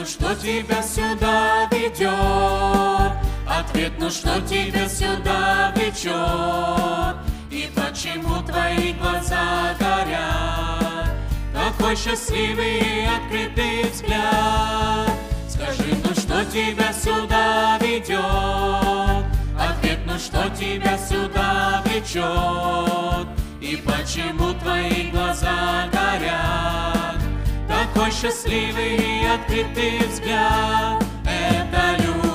ну что тебя сюда ведет? Ответ, ну что тебя сюда влечет? И почему твои глаза горят? Такой счастливый и открытый взгляд. Скажи, ну что тебя сюда ведет? Ответ, ну что тебя сюда влечет? И почему твои глаза горят? Такой счастливый и открытый взгляд. Это любовь,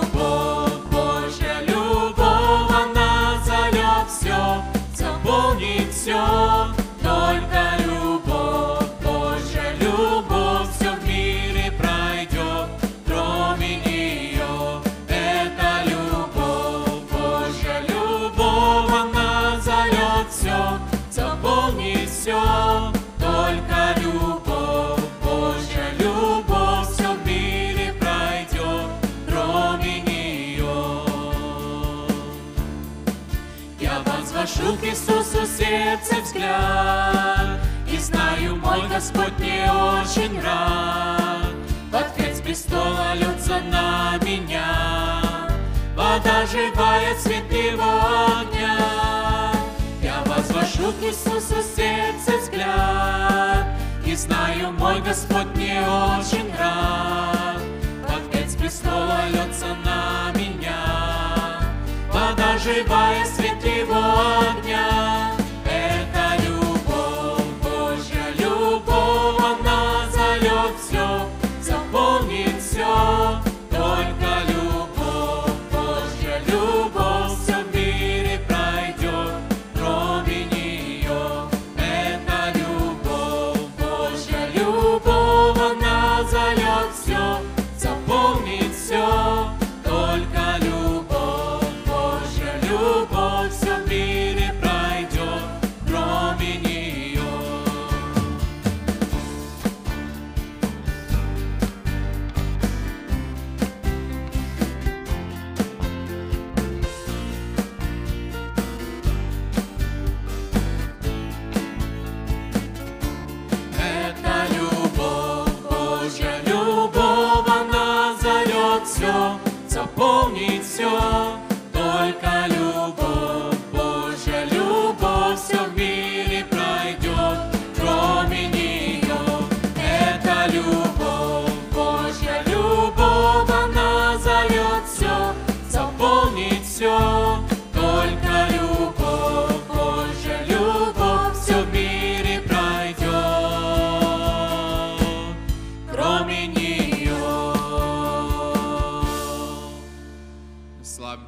сердце взгляд. И знаю, мой Господь мне очень рад. В ответ с престола льется на меня Вода живая, цвет его огня. Я возвожу к Иисусу сердце взгляд. И знаю, мой Господь мне очень рад. В ответ с престола льется на меня Вода живая, свет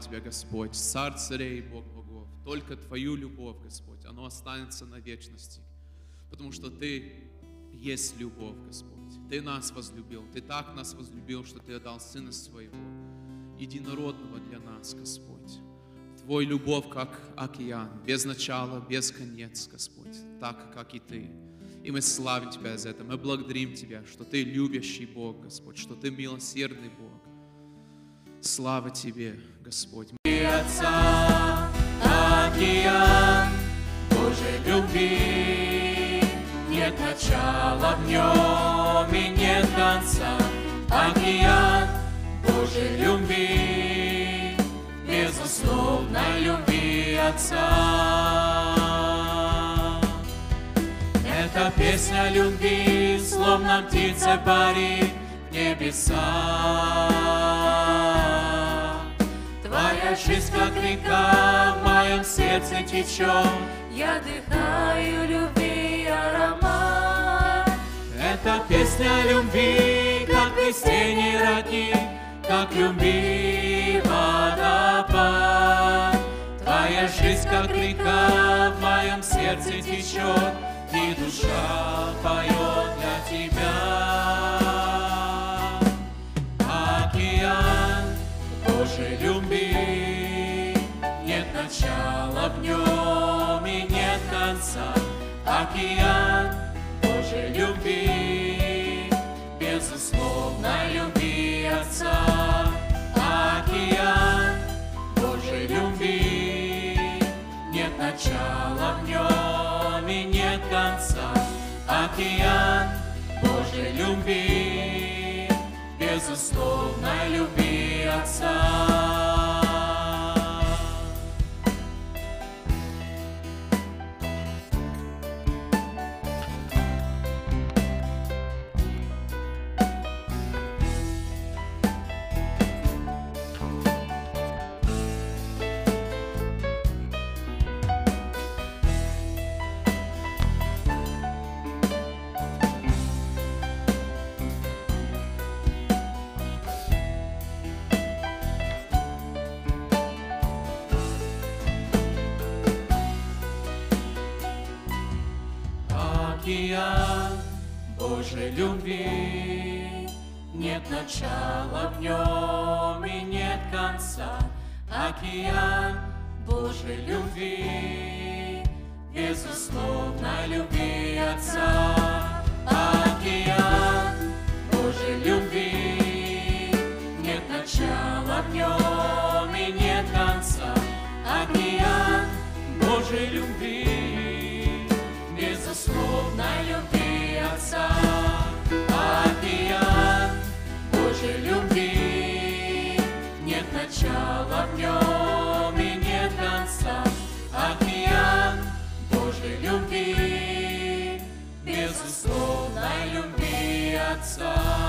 Тебя, Господь, Царь царей Бог богов. Только Твою любовь, Господь, оно останется на вечности. Потому что Ты есть любовь, Господь. Ты нас возлюбил. Ты так нас возлюбил, что Ты отдал Сына Своего, единородного для нас, Господь. Твой любовь, как океан, без начала, без конец, Господь, так, как и Ты. И мы славим Тебя за это. Мы благодарим Тебя, что Ты любящий Бог, Господь, что Ты милосердный Бог. Слава Тебе, Господь. и Отца, океан Божьей любви. Нет начала в нем и нет конца. Океан Божьей любви, безусловной любви Отца. Это песня любви, словно птица парит в небеса. Твоя жизнь, как река, в моем сердце течет. Я дыхаю любви аромат. Это песня любви, как весенний родник, как любви водопад. Твоя жизнь, как река, в моем сердце течет, и душа поет для тебя. Океан Божьей любви, в нем и нет конца. Океан Божьей любви, безусловной любви Отца. Океан Божьей любви, нет начала в нем и нет конца. Океан Божьей любви, без безусловной любви Отца. Любви, безусловной любви Отца. Океан Божьей любви, нет начала в нем и нет конца. Океан Божьей любви, безусловной любви Отца.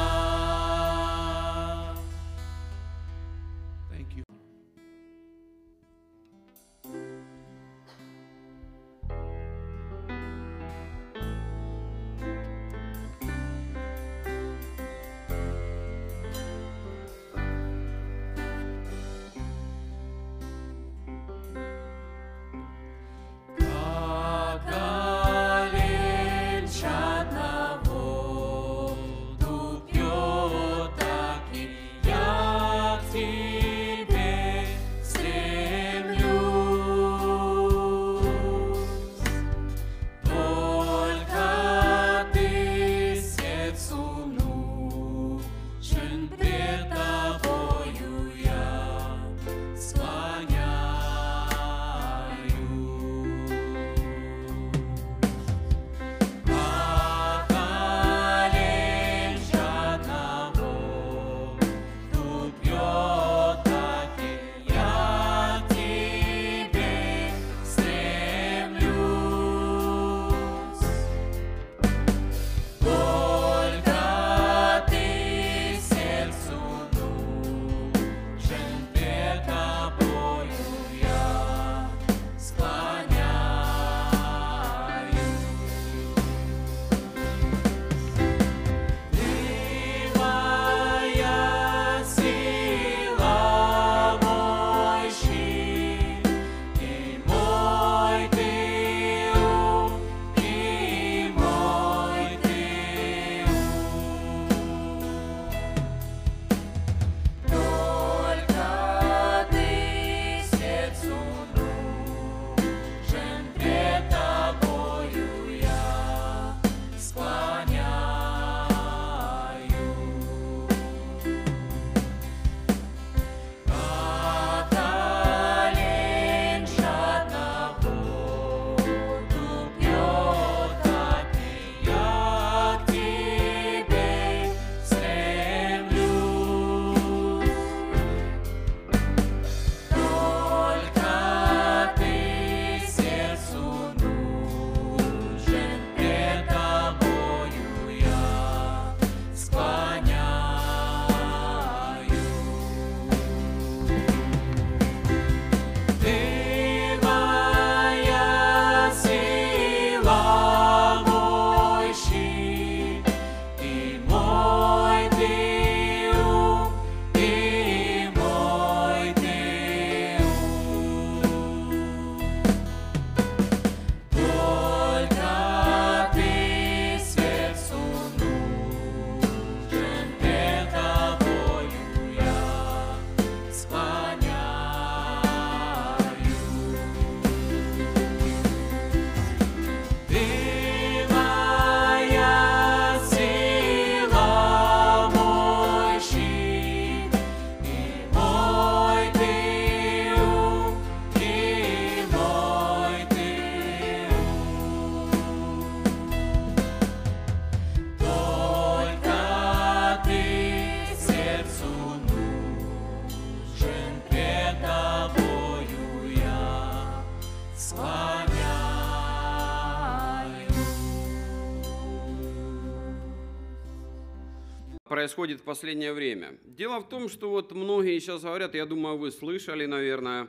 Происходит в последнее время. Дело в том, что вот многие сейчас говорят, я думаю, вы слышали, наверное,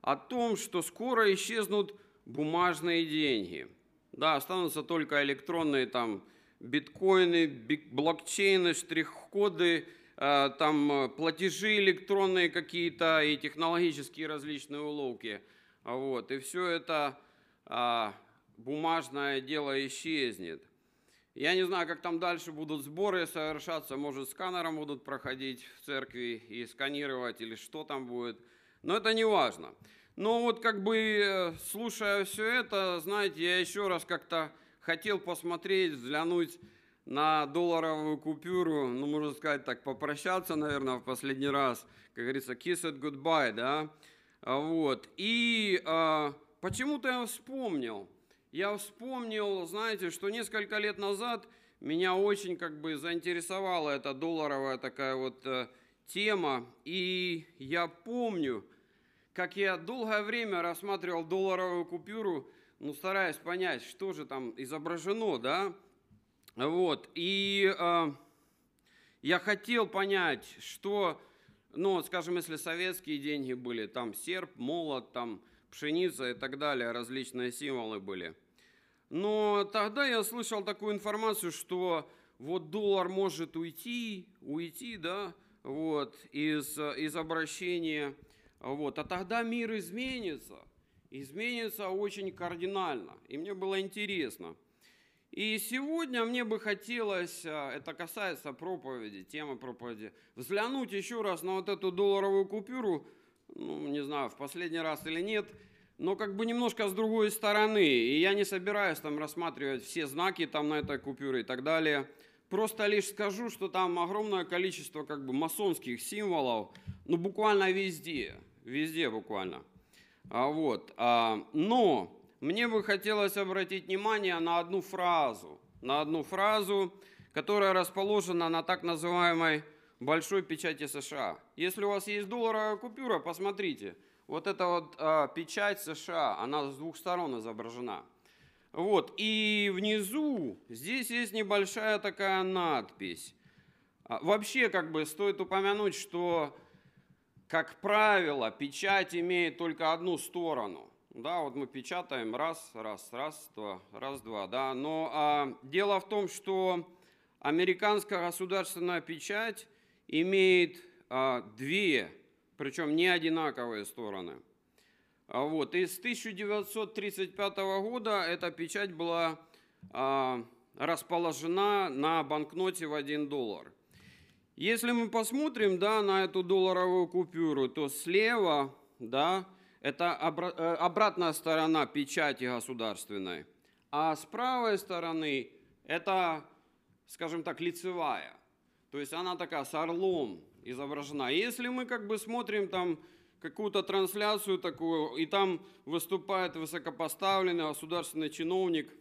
о том, что скоро исчезнут бумажные деньги. Да, останутся только электронные там биткоины, блокчейны, штрих-коды, э, там э, платежи электронные какие-то и технологические различные уловки. Вот. И все это а, бумажное дело исчезнет. Я не знаю, как там дальше будут сборы совершаться, может, сканером будут проходить в церкви и сканировать, или что там будет. Но это не важно. Но вот как бы э, слушая все это, знаете, я еще раз как-то хотел посмотреть, взглянуть на долларовую купюру, ну, можно сказать так, попрощаться, наверное, в последний раз, как говорится, kiss it goodbye, да, вот. И а, почему-то я вспомнил, я вспомнил, знаете, что несколько лет назад меня очень как бы заинтересовала эта долларовая такая вот э, тема, и я помню, как я долгое время рассматривал долларовую купюру, ну, стараясь понять, что же там изображено, да, вот, и э, я хотел понять, что, ну, скажем, если советские деньги были, там серп, молот, там пшеница и так далее, различные символы были. Но тогда я слышал такую информацию, что вот доллар может уйти, уйти, да, вот, из, из обращения, вот, а тогда мир изменится, изменится очень кардинально. И мне было интересно. И сегодня мне бы хотелось, а, это касается проповеди, темы проповеди, взглянуть еще раз на вот эту долларовую купюру, ну, не знаю, в последний раз или нет, но как бы немножко с другой стороны. И я не собираюсь там рассматривать все знаки там на этой купюре и так далее. Просто лишь скажу, что там огромное количество как бы масонских символов, ну буквально везде, везде буквально. А вот, а, но мне бы хотелось обратить внимание на одну фразу, на одну фразу, которая расположена на так называемой большой печати США. Если у вас есть долларовая купюра, посмотрите – вот эта вот а, печать США, она с двух сторон изображена. Вот, и внизу здесь есть небольшая такая надпись. А, вообще, как бы стоит упомянуть, что, как правило, печать имеет только одну сторону. Да, вот мы печатаем раз, раз, раз, два, раз, два, да. Но а, дело в том, что американская государственная печать имеет а, две причем не одинаковые стороны. А вот. И с 1935 года эта печать была а, расположена на банкноте в 1 доллар. Если мы посмотрим да, на эту долларовую купюру, то слева да, это э, обратная сторона печати государственной, а с правой стороны это, скажем так, лицевая. То есть она такая с орлом, изображена. Если мы как бы смотрим там какую-то трансляцию такую, и там выступает высокопоставленный государственный чиновник,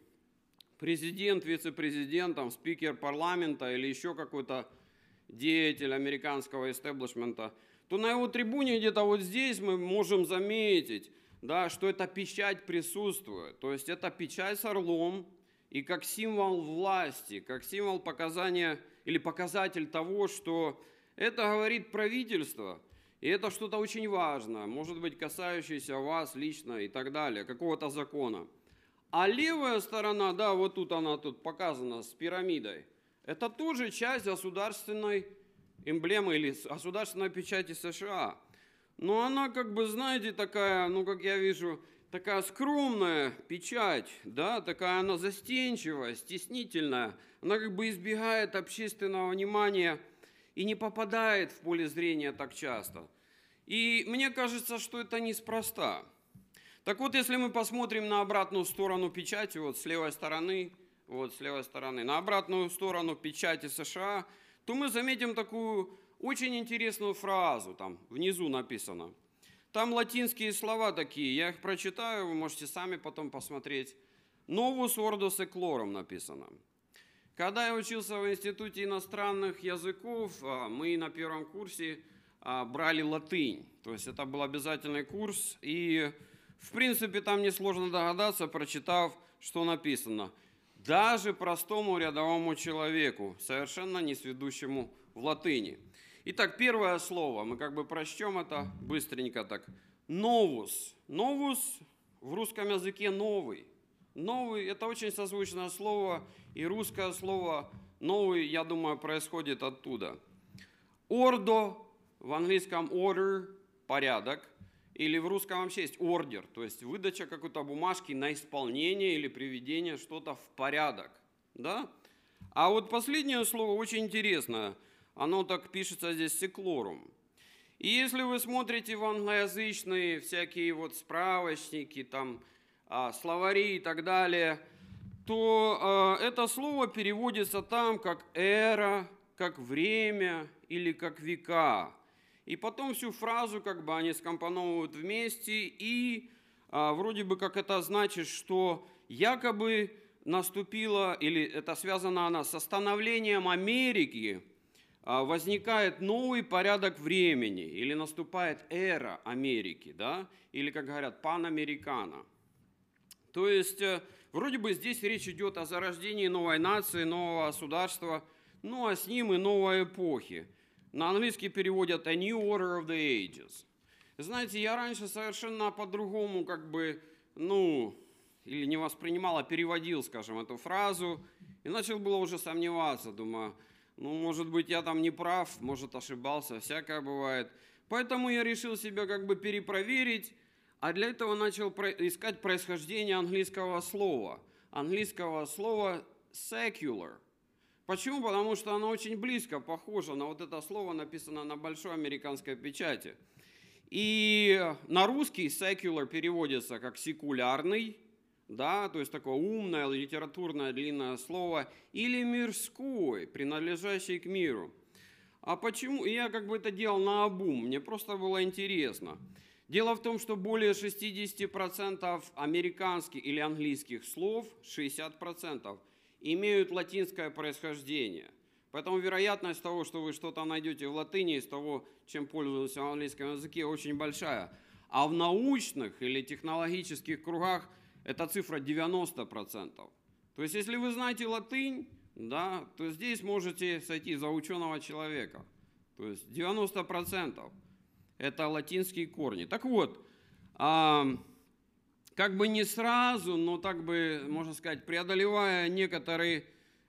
президент, вице-президент, там, спикер парламента или еще какой-то деятель американского истеблишмента, то на его трибуне где-то вот здесь мы можем заметить, да, что эта печать присутствует. То есть это печать с орлом, и как символ власти, как символ показания или показатель того, что это говорит правительство, и это что-то очень важное, может быть, касающееся вас лично и так далее, какого-то закона. А левая сторона, да, вот тут она тут показана с пирамидой, это тоже часть государственной эмблемы или государственной печати США. Но она, как бы, знаете, такая, ну, как я вижу, такая скромная печать, да, такая она застенчивая, стеснительная. Она как бы избегает общественного внимания – и не попадает в поле зрения так часто. И мне кажется, что это неспроста. Так вот, если мы посмотрим на обратную сторону печати, вот с левой стороны, вот с левой стороны, на обратную сторону печати США, то мы заметим такую очень интересную фразу, там внизу написано. Там латинские слова такие, я их прочитаю, вы можете сами потом посмотреть. Новус ордос эклором написано. Когда я учился в Институте иностранных языков, а, мы на первом курсе а, брали латынь. То есть это был обязательный курс. И, в принципе, там несложно догадаться, прочитав, что написано. даже простому рядовому человеку, совершенно не сведущему в латыни. Итак, первое слово, мы как бы прочтем это быстренько так. Новус. Новус в русском языке новый. Новый – это очень созвучное слово, и русское слово новый, я думаю, происходит оттуда. Ордо, в английском order – порядок, или в русском вообще есть ордер, то есть выдача какой-то бумажки на исполнение или приведение что-то в порядок. Да? А вот последнее слово очень интересное. Оно так пишется здесь секлорум. И если вы смотрите в англоязычные всякие вот справочники, там, а, словари и так далее, то а, это слово переводится там как эра, как время или как века. И потом всю фразу как бы они скомпоновывают вместе, и а, вроде бы как это значит, что якобы наступила, или это связано она с становлением Америки, возникает новый порядок времени, или наступает эра Америки, да, или, как говорят, панамерикана. То есть, э, вроде бы здесь речь идет о зарождении новой нации, нового государства, ну а с ним и новой эпохи. На английский переводят «a new order of the ages». Знаете, я раньше совершенно по-другому как бы, ну, или не воспринимал, а переводил, скажем, эту фразу. И начал было уже сомневаться, думаю, ну, может быть, я там не прав, может, ошибался, всякое бывает. Поэтому я решил себя как бы перепроверить, а для этого начал искать происхождение английского слова. Английского слова secular – Почему? Потому что оно очень близко похоже на вот это слово, написано на большой американской печати. И на русский secular переводится как секулярный, да, то есть такое умное, литературное длинное слово, или мирской, принадлежащий к миру. А почему? Я как бы это делал на обум, мне просто было интересно. Дело в том, что более 60% американских или английских слов, 60%, имеют латинское происхождение. Поэтому вероятность того, что вы что-то найдете в латыни из того, чем пользуются в английском языке, очень большая. А в научных или технологических кругах эта цифра 90%. То есть, если вы знаете латынь, да, то здесь можете сойти за ученого человека. То есть 90% это латинские корни. Так вот, как бы не сразу, но так бы, можно сказать, преодолевая некоторые,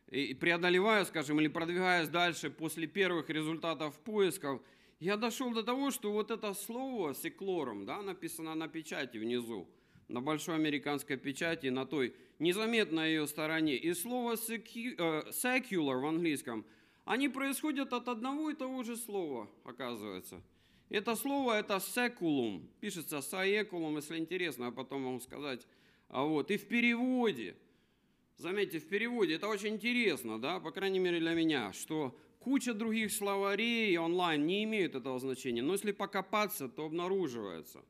преодолевая, скажем, или продвигаясь дальше после первых результатов поисков, я дошел до того, что вот это слово секлором, да, написано на печати внизу, на большой американской печати, на той незаметной ее стороне, и слово э, secular в английском, они происходят от одного и того же слова, оказывается – это слово, это секулум, пишется саекулум, если интересно, а потом вам сказать. А вот, и в переводе, заметьте, в переводе, это очень интересно, да, по крайней мере для меня, что куча других словарей онлайн не имеют этого значения, но если покопаться, то обнаруживается,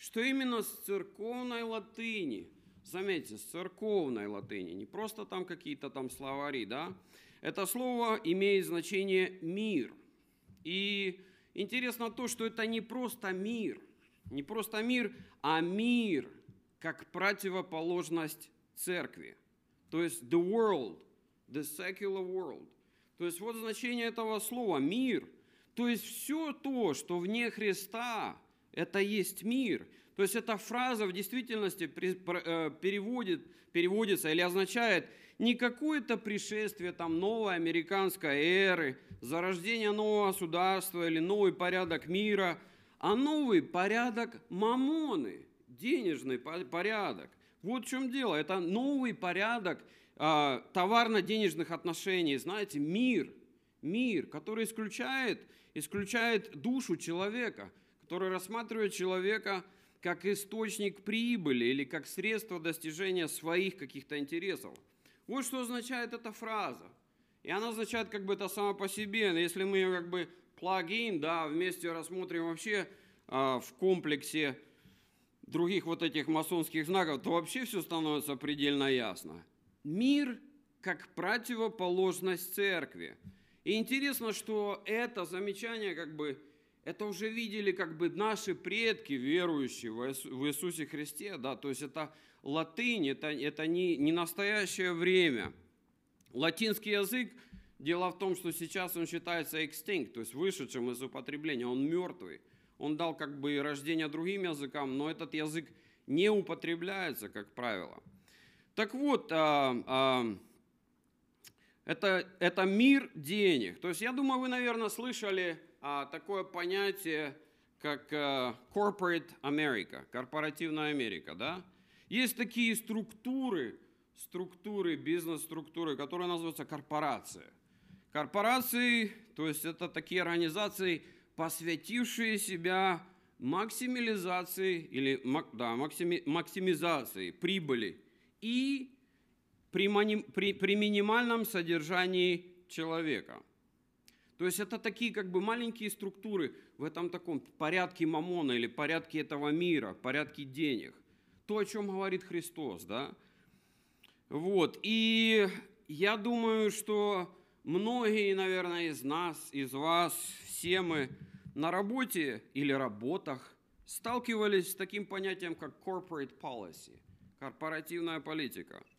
что именно с церковной латыни, заметьте, с церковной латыни, не просто там какие-то там словари, да, это слово имеет значение «мир». И Интересно то, что это не просто мир, не просто мир, а мир как противоположность церкви. То есть the world, the secular world. То есть вот значение этого слова «мир». То есть все то, что вне Христа, это есть мир. То есть эта фраза в действительности э, переводит, переводится или означает не какое-то пришествие там новой американской эры, зарождение нового государства или новый порядок мира, а новый порядок мамоны, денежный порядок. Вот в чем дело. Это новый порядок э, товарно-денежных отношений. Знаете, мир, мир, который исключает, исключает душу человека, который рассматривает человека как источник прибыли или как средство достижения своих каких-то интересов. Вот что означает эта фраза. И она означает как бы это само по себе. Если мы ее как бы плагин, да, вместе рассмотрим вообще а, в комплексе других вот этих масонских знаков, то вообще все становится предельно ясно. Мир как противоположность церкви. И интересно, что это замечание как бы Это уже видели как бы наши предки, верующие в Иисусе Христе, да, то есть это латынь, это, это не, не настоящее время. Латинский язык, дело в том, что сейчас он считается extinct, то есть вышедшим из употребления, он мертвый. Он дал как бы рождение другим языкам, но этот язык не употребляется, как правило. Так вот, а, а, это, это мир денег. То есть я думаю, вы, наверное, слышали такое понятие, как а, corporate America, корпоративная Америка, да? Есть такие структуры, структуры, бизнес-структуры, которые называются корпорации. Корпорации, то есть это такие организации, посвятившие себя максимализации или да, максими, максимизации прибыли и при, при, при минимальном содержании человека. То есть это такие как бы маленькие структуры в этом таком порядке мамона или порядке этого мира, порядке денег. То, о чем говорит Христос, да? Вот. И я думаю, что многие, наверное, из нас, из вас, все мы на работе или работах сталкивались с таким понятием, как corporate policy, корпоративная политика –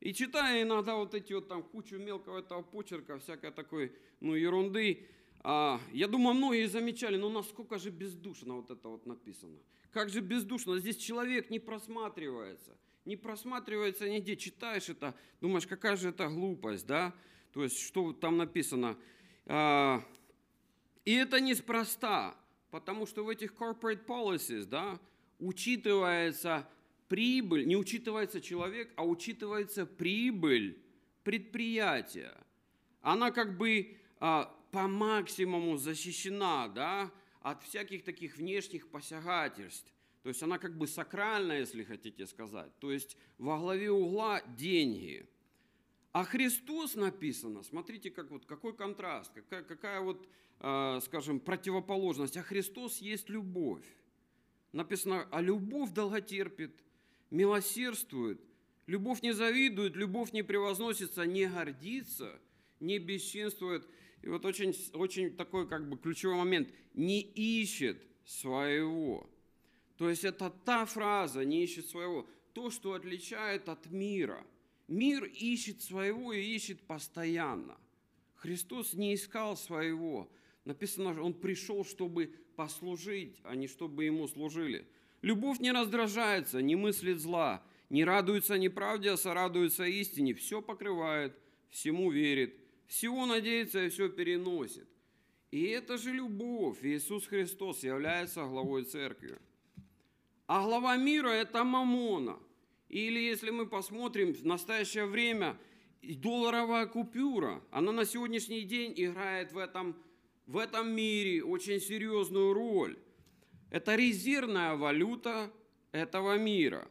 и читая иногда вот эти вот там кучу мелкого этого почерка, всякой такой, ну, ерунды, а, я думаю, многие замечали, ну, насколько же бездушно вот это вот написано. Как же бездушно, здесь человек не просматривается, не просматривается нигде, читаешь это, думаешь, какая же это глупость, да? То есть, что там написано. А, и это неспроста, потому что в этих corporate policies, да, учитывается прибыль, не учитывается человек, а учитывается прибыль предприятия. Она как бы а, по максимуму защищена да, от всяких таких внешних посягательств. То есть она как бы сакральная, если хотите сказать. То есть во главе угла деньги. А Христос написано, смотрите, как вот, какой контраст, какая, какая вот, э, скажем, противоположность. А Христос есть любовь. Написано, а любовь долготерпит, милосердствует, любовь не завидует, любовь не превозносится, не гордится, не бесчинствует. И вот очень, очень такой как бы ключевой момент. Не ищет своего. То есть это та фраза, не ищет своего, то, что отличает от мира. Мир ищет своего и ищет постоянно. Христос не искал своего. Написано, он пришел, чтобы послужить, а не чтобы ему служили. Любовь не раздражается, не мыслит зла, не радуется неправде, а сорадуется истине, все покрывает, всему верит, всего надеется и все переносит. И это же любовь. Иисус Христос является главой церкви. А глава мира – это мамона. Или если мы посмотрим в настоящее время, долларовая купюра, она на сегодняшний день играет в этом, в этом мире очень серьезную роль. Это резервная валюта этого мира.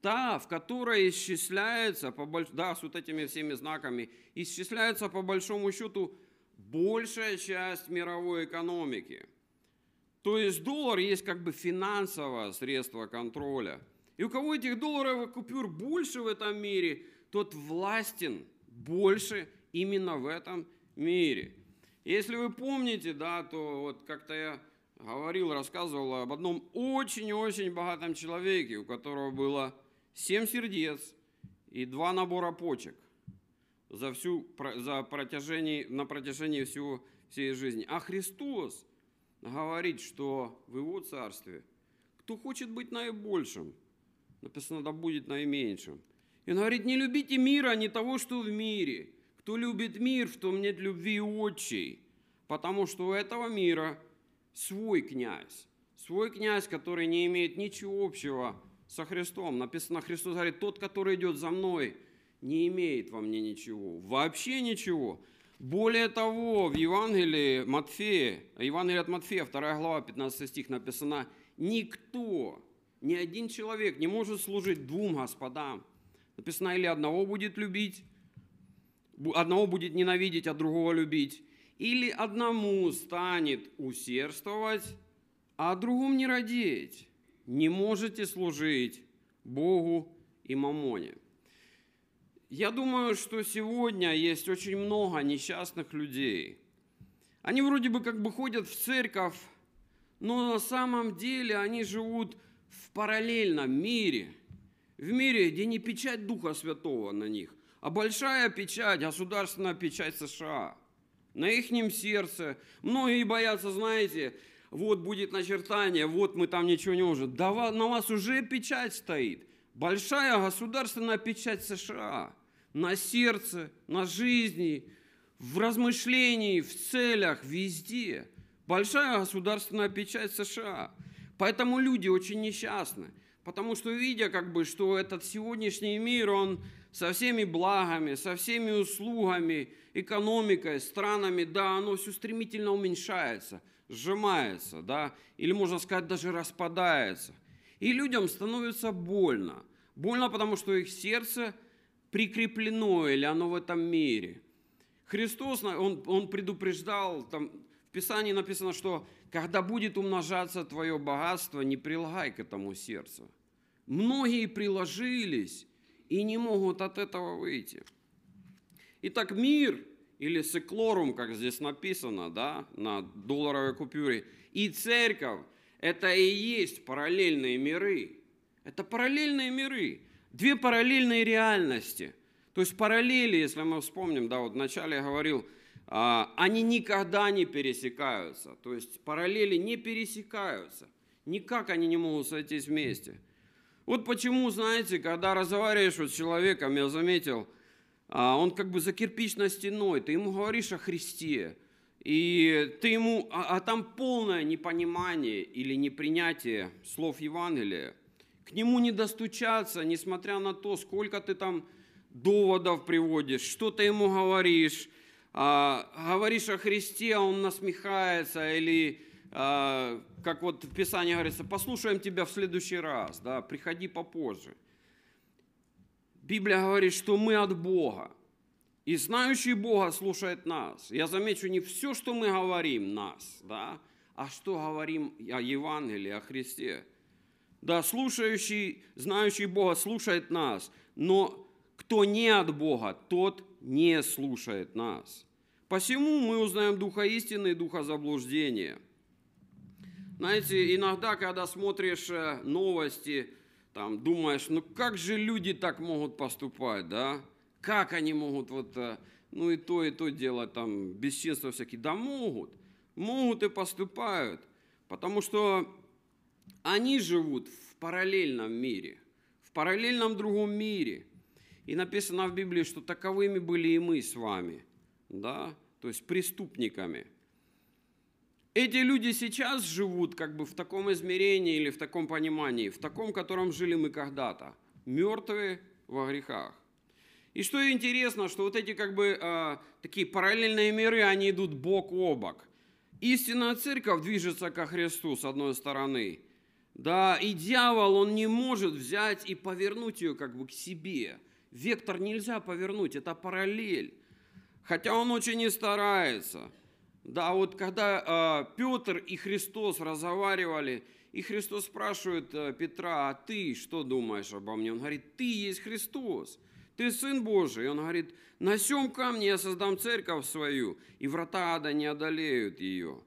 Та, в которой исчисляется, по, да, с вот этими всеми знаками, исчисляется по большому счету большая часть мировой экономики. То есть доллар есть как бы финансовое средство контроля. И у кого этих долларовых купюр больше в этом мире, тот властен больше именно в этом мире. Если вы помните, да, то вот как-то я говорил, рассказывал об одном очень-очень богатом человеке, у которого было семь сердец и два набора почек за всю, за протяжении, на протяжении всего, всей жизни. А Христос говорит, что в Его Царстве, кто хочет быть наибольшим, написано, да будет наименьшим. И он говорит, не любите мира, а не того, что в мире. Кто любит мир, в том нет любви отчей, потому что у этого мира – свой князь. Свой князь, который не имеет ничего общего со Христом. Написано, Христос говорит, тот, который идет за мной, не имеет во мне ничего. Вообще ничего. Более того, в Евангелии Матфея, Евангелие от Матфея, 2 глава, 15 стих написано, никто, ни один человек не может служить двум господам. Написано, или одного будет любить, одного будет ненавидеть, а другого любить или одному станет усердствовать, а другому не родить. Не можете служить Богу и мамоне. Я думаю, что сегодня есть очень много несчастных людей. Они вроде бы как бы ходят в церковь, но на самом деле они живут в параллельном мире, в мире, где не печать Духа Святого на них, а большая печать, государственная печать США на ихнем сердце. Многие боятся, знаете, вот будет начертание, вот мы там ничего не можем. Да на вас уже печать стоит. Большая государственная печать США на сердце, на жизни, в размышлении, в целях, везде. Большая государственная печать США. Поэтому люди очень несчастны. Потому что видя, как бы, что этот сегодняшний мир, он со всеми благами, со всеми услугами, экономикой, странами, да, оно все стремительно уменьшается, сжимается, да, или можно сказать даже распадается. И людям становится больно. Больно, потому что их сердце прикреплено, или оно в этом мире. Христос, он, он предупреждал, там в Писании написано, что когда будет умножаться твое богатство, не прилагай к этому сердцу. Многие приложились и не могут от этого выйти. Итак, мир или секлорум, как здесь написано, да, на долларовой купюре, и церковь – это и есть параллельные миры. Это параллельные миры. Две параллельные реальности. То есть параллели, если мы вспомним, да, вот вначале я говорил – а, они никогда не пересекаются. То есть параллели не пересекаются. Никак они не могут сойтись вместе. Вот почему, знаете, когда разговариваешь вот с человеком, я заметил, а, он как бы за кирпичной стеной, ты ему говоришь о Христе, и ты ему, а, а там полное непонимание или непринятие слов Евангелия. К нему не достучаться, несмотря на то, сколько ты там доводов приводишь, что ты ему говоришь, а, говоришь о Христе, а он насмехается, или, как вот в Писании говорится, послушаем тебя в следующий раз, да, приходи попозже. Библия говорит, что мы от Бога, и знающий Бога слушает нас. Я замечу, не все, что мы говорим, нас, да, а что говорим о Евангелии, о Христе. Да, слушающий, знающий Бога слушает нас, но кто не от Бога, тот не слушает нас. Посему мы узнаем духа истины и духа заблуждения. Знаете, иногда, когда смотришь э, новости, там думаешь, ну как же люди так могут поступать, да? Как они могут вот, э, ну и то, и то делать, там, бесчинства всякие? Да могут, могут и поступают, потому что они живут в параллельном мире, в параллельном другом мире – и написано в Библии, что таковыми были и мы с вами, да, то есть преступниками. Эти люди сейчас живут как бы в таком измерении или в таком понимании, в таком, в котором жили мы когда-то, мертвые во грехах. И что интересно, что вот эти как бы э, такие параллельные миры, они идут бок о бок. Истинная церковь движется ко Христу с одной стороны, да, и дьявол, он не может взять и повернуть ее как бы к себе – Вектор нельзя повернуть, это параллель. Хотя он очень не старается. Да, вот когда э, Петр и Христос разговаривали, и Христос спрашивает э, Петра, а ты что думаешь обо мне? Он говорит, ты есть Христос, ты Сын Божий. Он говорит, на сем камне я создам церковь свою, и врата ада не одолеют ее.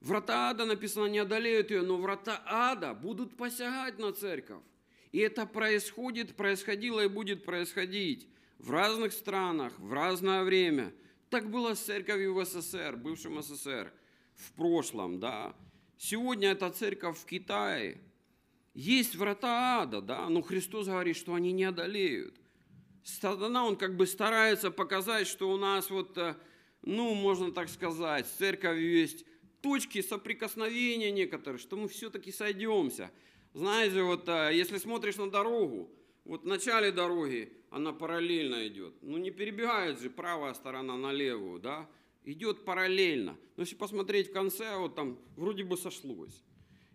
Врата ада, написано, не одолеют ее, но врата ада будут посягать на церковь. И это происходит, происходило и будет происходить в разных странах, в разное время. Так было с церковью в СССР, бывшем СССР, в прошлом, да. Сегодня эта церковь в Китае. Есть врата ада, да, но Христос говорит, что они не одолеют. Сатана, он как бы старается показать, что у нас вот, э, ну, можно так сказать, с церковью есть точки соприкосновения некоторые, что мы все-таки сойдемся – знаете, вот а, если смотришь на дорогу, вот в начале дороги она параллельно идет. Ну не перебегает же правая сторона на левую, да? Идет параллельно. Но если посмотреть в конце, вот там вроде бы сошлось.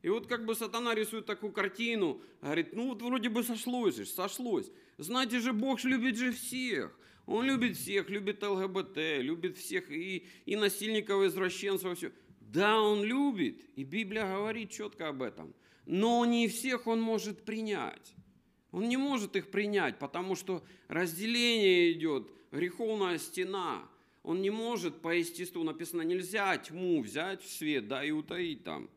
И вот как бы сатана рисует такую картину, говорит, ну вот вроде бы сошлось же, сошлось. Знаете же, Бог любит же всех. Он любит всех, любит ЛГБТ, любит всех и, и насильников, и извращенцев, все. Да, он любит, и Библия говорит четко об этом но не всех он может принять. Он не может их принять, потому что разделение идет, греховная стена. Он не может по естеству, написано, нельзя тьму взять в свет, да, и утаить там.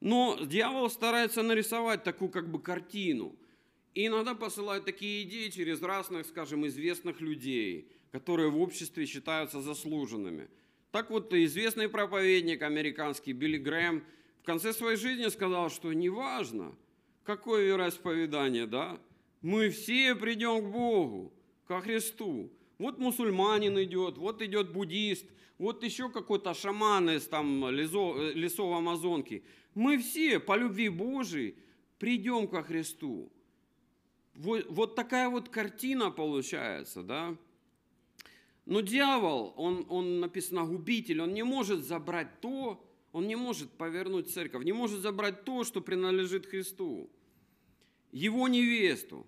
Но дьявол старается нарисовать такую как бы картину. И иногда посылает такие идеи через разных, скажем, известных людей, которые в обществе считаются заслуженными. Так вот, известный проповедник американский Билли Грэм в конце своей жизни сказал, что неважно, какое вероисповедание, да, мы все придем к Богу, ко Христу. Вот мусульманин идет, вот идет буддист, вот еще какой-то шаман из там лесов Амазонки. Мы все по любви Божией придем ко Христу. Вот, вот такая вот картина получается, да. Но дьявол, он, он написано губитель, он не может забрать то, он не может повернуть церковь, не может забрать то, что принадлежит Христу. Его невесту,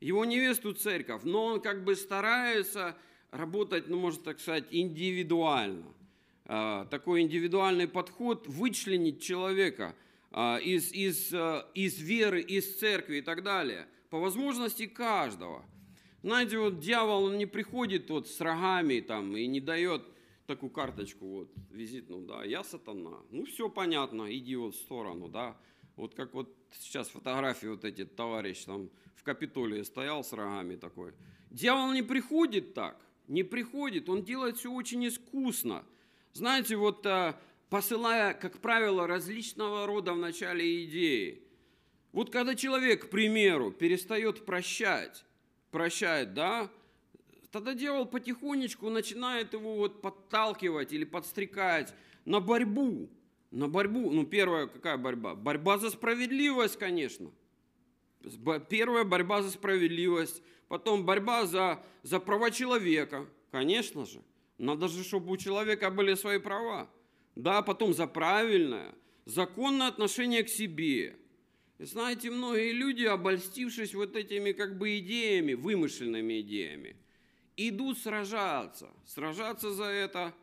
его невесту церковь, но он как бы старается работать, ну, можно так сказать, индивидуально. А, такой индивидуальный подход, вычленить человека а, из, из, а, из веры, из церкви и так далее, по возможности каждого. Знаете, вот дьявол, он не приходит вот с рогами там и не дает такую карточку, вот, визитную, да, я сатана. Ну, все понятно, иди вот в сторону, да. Вот как вот сейчас фотографии вот эти товарищ там в Капитолии стоял с рогами такой. Дьявол не приходит так не приходит, он делает все очень искусно. Знаете, вот э, посылая, как правило, различного рода в начале идеи. Вот когда человек, к примеру, перестает прощать, прощает, да, тогда дьявол потихонечку начинает его вот подталкивать или подстрекать на борьбу. На борьбу, ну первая какая борьба? Борьба за справедливость, конечно. Первая борьба за справедливость – потом борьба за, за права человека, конечно же. Надо же, чтобы у человека были свои права. Да, потом за правильное, законное отношение к себе. И знаете, многие люди, обольстившись вот этими как бы идеями, вымышленными идеями, идут сражаться, сражаться за это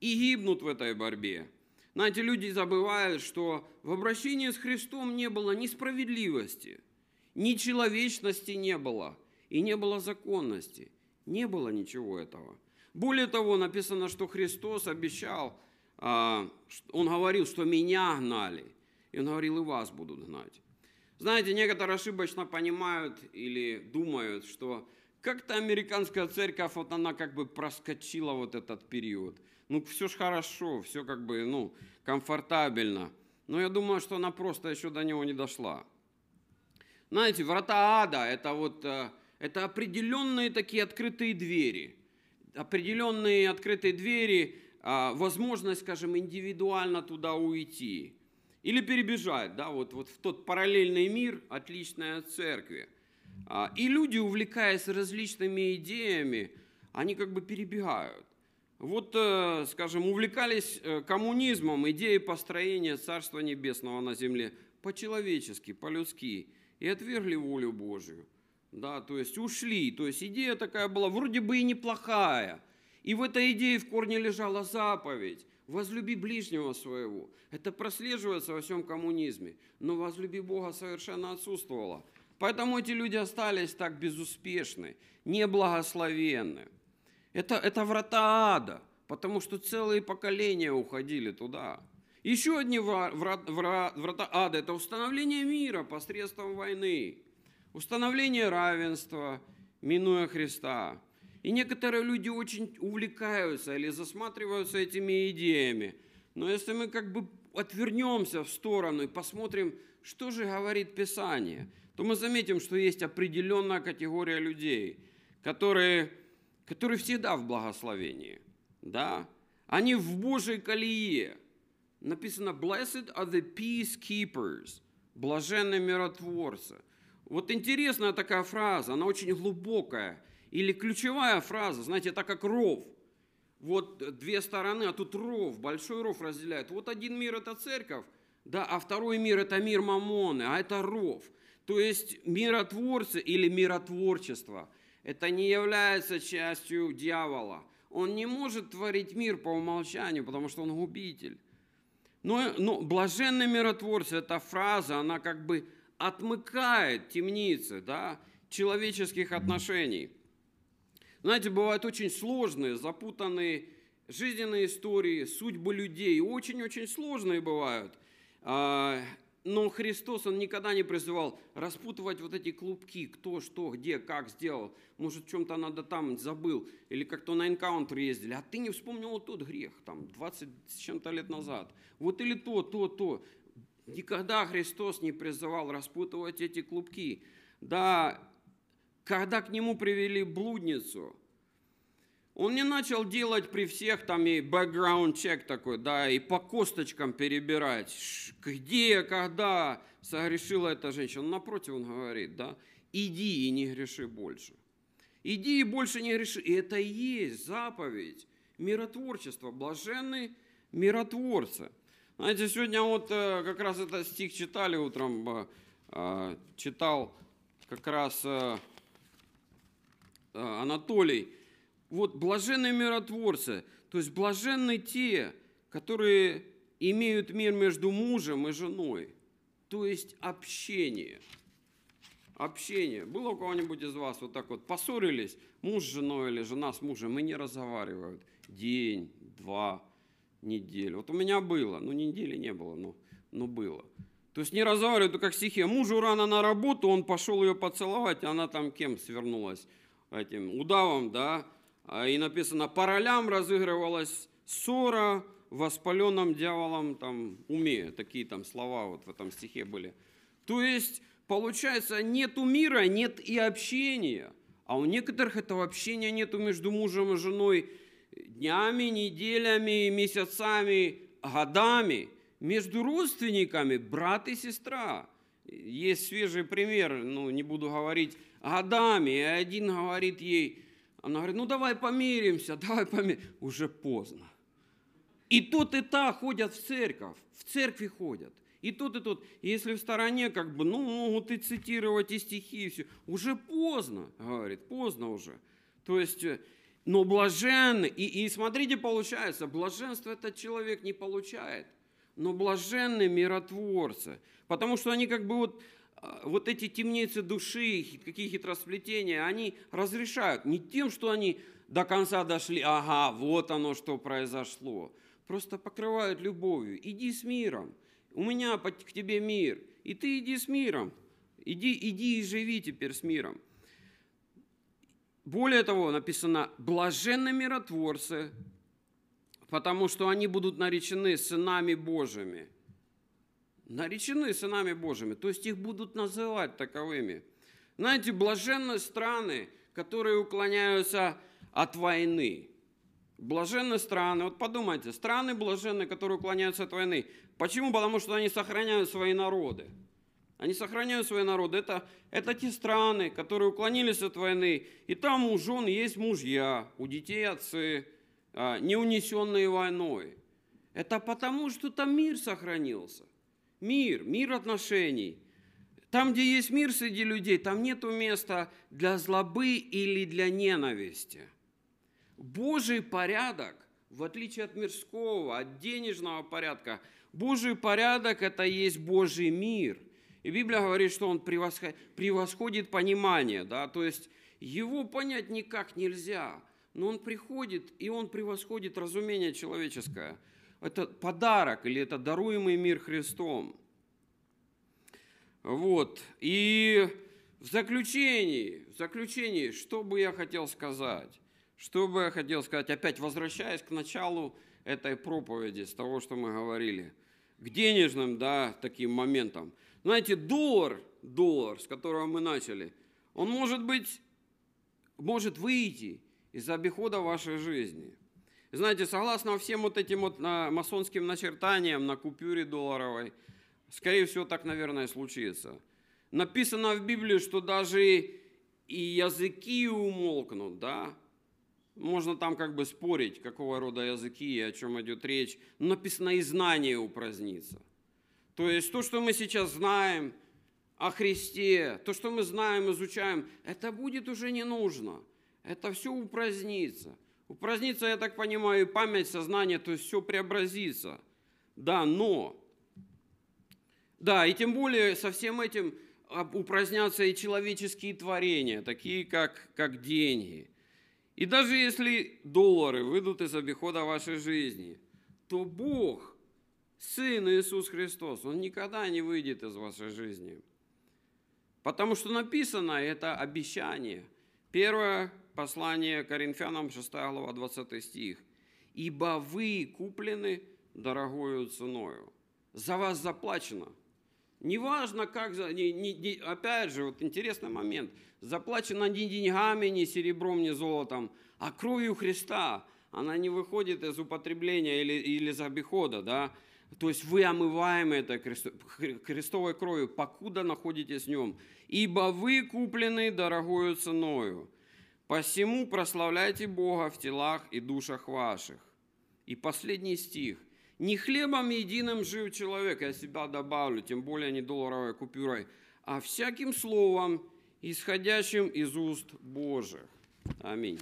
и гибнут в этой борьбе. Знаете, люди забывают, что в обращении с Христом не было ни справедливости, ни человечности не было – и не было законности. Не было ничего этого. Более того, написано, что Христос обещал, а, Он говорил, что меня гнали. И Он говорил, и вас будут гнать. Знаете, некоторые ошибочно понимают или думают, что как-то американская церковь, вот она как бы проскочила вот этот период. Ну, все ж хорошо, все как бы, ну, комфортабельно. Но я думаю, что она просто еще до него не дошла. Знаете, врата ада – это вот э, это определенные такие открытые двери. Определенные открытые двери, а, возможность, скажем, индивидуально туда уйти. Или перебежать, да, вот, вот в тот параллельный мир, отличной от церкви. А, и люди, увлекаясь различными идеями, они как бы перебегают. Вот, э, скажем, увлекались э, коммунизмом, идеей построения Царства Небесного на земле по-человечески, по-людски, и отвергли волю Божию – да, то есть ушли. То есть идея такая была вроде бы и неплохая. И в этой идее в корне лежала заповедь. Возлюби ближнего своего. Это прослеживается во всем коммунизме. Но возлюби Бога совершенно отсутствовало. Поэтому эти люди остались так безуспешны, неблагословенны. Это, это врата ада, потому что целые поколения уходили туда. Еще одни врата, ада – это установление мира посредством войны установление равенства, минуя Христа. И некоторые люди очень увлекаются или засматриваются этими идеями. Но если мы как бы отвернемся в сторону и посмотрим, что же говорит Писание, то мы заметим, что есть определенная категория людей, которые, которые всегда в благословении. Да? Они в Божьей колее. Написано, blessed are the peacekeepers, блаженные миротворцы. Вот интересная такая фраза, она очень глубокая. Или ключевая фраза, знаете, это как ров. Вот две стороны, а тут ров, большой ров разделяет. Вот один мир – это церковь, да, а второй мир – это мир Мамоны, а это ров. То есть миротворцы или миротворчество – это не является частью дьявола. Он не может творить мир по умолчанию, потому что он губитель. Но, но блаженный миротворцы – эта фраза, она как бы отмыкает темницы да, человеческих отношений. Знаете, бывают очень сложные, запутанные жизненные истории, судьбы людей, очень-очень сложные бывают. Но Христос, Он никогда не призывал распутывать вот эти клубки, кто, что, где, как сделал. Может, в чем-то надо там забыл, или как-то на энкаунтер ездили, а ты не вспомнил вот тот грех, там, 20 с чем-то лет назад. Вот или то, то, то. Никогда Христос не призывал распутывать эти клубки. Да, когда к Нему привели блудницу – он не начал делать при всех там и background чек такой, да, и по косточкам перебирать, где, когда согрешила эта женщина. Напротив, он говорит, да, иди и не греши больше. Иди и больше не греши. И это и есть заповедь миротворчества, блаженные миротворцы. Знаете, сегодня вот э, как раз этот стих читали утром, э, э, читал как раз Анатолий, вот блаженные миротворцы, то есть блаженны те, которые имеют мир между мужем и женой, то есть общение. Общение. Было у кого-нибудь из вас вот так вот поссорились, муж с женой или жена с мужем, и не разговаривают день, два, неделю. Вот у меня было, ну недели не было, но, но было. То есть не разговаривают, как стихия. Мужу рано на работу, он пошел ее поцеловать, а она там кем свернулась? Этим удавом, да, и написано, по ролям разыгрывалась ссора в воспаленном дьяволом там, уме. Такие там слова вот в этом стихе были. То есть, получается, нету мира, нет и общения. А у некоторых этого общения нету между мужем и женой днями, неделями, месяцами, годами. Между родственниками брат и сестра. Есть свежий пример, ну не буду говорить, годами. И один говорит ей, она говорит, ну давай помиримся, давай помиримся. Уже поздно. И тот и та ходят в церковь, в церкви ходят. И тут, и тут. если в стороне, как бы, ну, могут и цитировать и стихи, и все. Уже поздно, говорит, поздно уже. То есть, э, но блаженны, и, и смотрите, получается, блаженство этот человек не получает, но блаженны миротворцы, потому что они как бы вот вот эти темницы души, какие хитросплетения, они разрешают не тем, что они до конца дошли, ага, вот оно, что произошло. Просто покрывают любовью. Иди с миром. У меня к тебе мир. И ты иди с миром. Иди, иди и живи теперь с миром. Более того, написано, блаженны миротворцы, потому что они будут наречены сынами Божьими наречены сынами Божьими, то есть их будут называть таковыми. Знаете, блаженны страны, которые уклоняются от войны. Блаженны страны, вот подумайте, страны блаженны, которые уклоняются от войны. Почему? Потому что они сохраняют свои народы. Они сохраняют свои народы. Это, это те страны, которые уклонились от войны. И там у жен есть мужья, у детей отцы, а, не унесенные войной. Это потому, что там мир сохранился – Мир, мир отношений. Там, где есть мир среди людей, там нет места для злобы или для ненависти. Божий порядок, в отличие от мирского, от денежного порядка, Божий порядок – это есть Божий мир. И Библия говорит, что он превосходит понимание, да, то есть его понять никак нельзя, но он приходит, и он превосходит разумение человеческое – это подарок или это даруемый мир Христом. Вот. И в заключении, в заключении, что бы я хотел сказать? Что бы я хотел сказать, опять возвращаясь к началу этой проповеди, с того, что мы говорили, к денежным, да, таким моментам. Знаете, доллар, доллар, с которого мы начали, он может быть, может выйти из обихода вашей жизни – знаете, согласно всем вот этим вот масонским начертаниям на купюре долларовой, скорее всего, так, наверное, случится. Написано в Библии, что даже и языки умолкнут, да? Можно там как бы спорить, какого рода языки и о чем идет речь. Но написано и знание упразднится. То есть то, что мы сейчас знаем о Христе, то, что мы знаем, изучаем, это будет уже не нужно. Это все упразднится – Упразднится, я так понимаю, память, сознание, то есть все преобразится. Да, но, да, и тем более со всем этим упразднятся и человеческие творения, такие как, как деньги. И даже если доллары выйдут из обихода вашей жизни, то Бог Сын Иисус Христос, Он никогда не выйдет из вашей жизни. Потому что написано это обещание. Первое послание Коринфянам, 6 глава, 20 стих. «Ибо вы куплены дорогою ценою». За вас заплачено. Неважно, как, не, не, опять же, вот интересный момент. Заплачено не деньгами, не серебром, не золотом, а кровью Христа. Она не выходит из употребления или, или из обихода, да. То есть вы омываемы этой Христовой кровью, покуда находитесь в нем. Ибо вы куплены дорогою ценою. Посему прославляйте Бога в телах и душах ваших. И последний стих. Не хлебом единым жив человек, я себя добавлю, тем более не долларовой купюрой, а всяким словом, исходящим из уст Божьих. Аминь.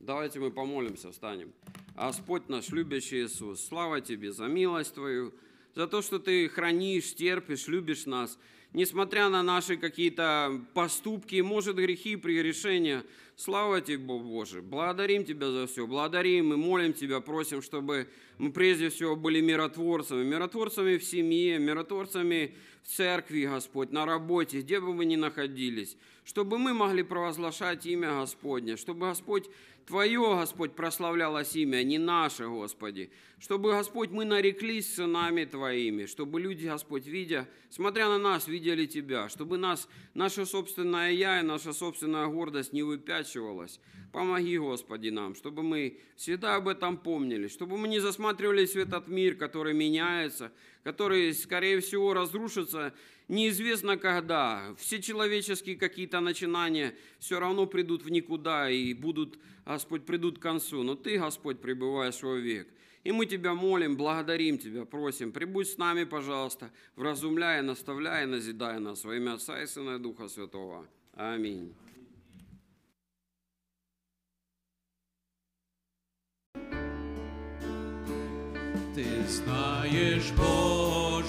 Давайте мы помолимся, встанем. Господь наш, любящий Иисус, слава Тебе за милость Твою, за то, что Ты хранишь, терпишь, любишь нас, несмотря на наши какие-то поступки, может, грехи, прегрешения. Слава Тебе, Божий, благодарим Тебя за все, благодарим и молим Тебя, просим, чтобы мы прежде всего были миротворцами, миротворцами в семье, миротворцами в церкви, Господь, на работе, где бы мы ни находились, чтобы мы могли провозглашать имя Господне, чтобы Господь Твое, Господь, прославлялось имя, не наше, Господи. Чтобы, Господь, мы нареклись сынами Твоими, чтобы люди, Господь, видя, смотря на нас, видели Тебя, чтобы нас, наша собственная я и наша собственная гордость не выпячивалась. Помоги, Господи, нам, чтобы мы всегда об этом помнили, чтобы мы не засматривались в этот мир, который меняется, который, скорее всего, разрушится неизвестно когда. Все человеческие какие-то начинания все равно придут в никуда и будут, Господь, придут к концу. Но Ты, Господь, пребываешь во век. И мы Тебя молим, благодарим Тебя, просим, прибудь с нами, пожалуйста, вразумляя, наставляя, назидая нас во имя Отца и Сына и Духа Святого. Аминь. Ты знаешь, Боже,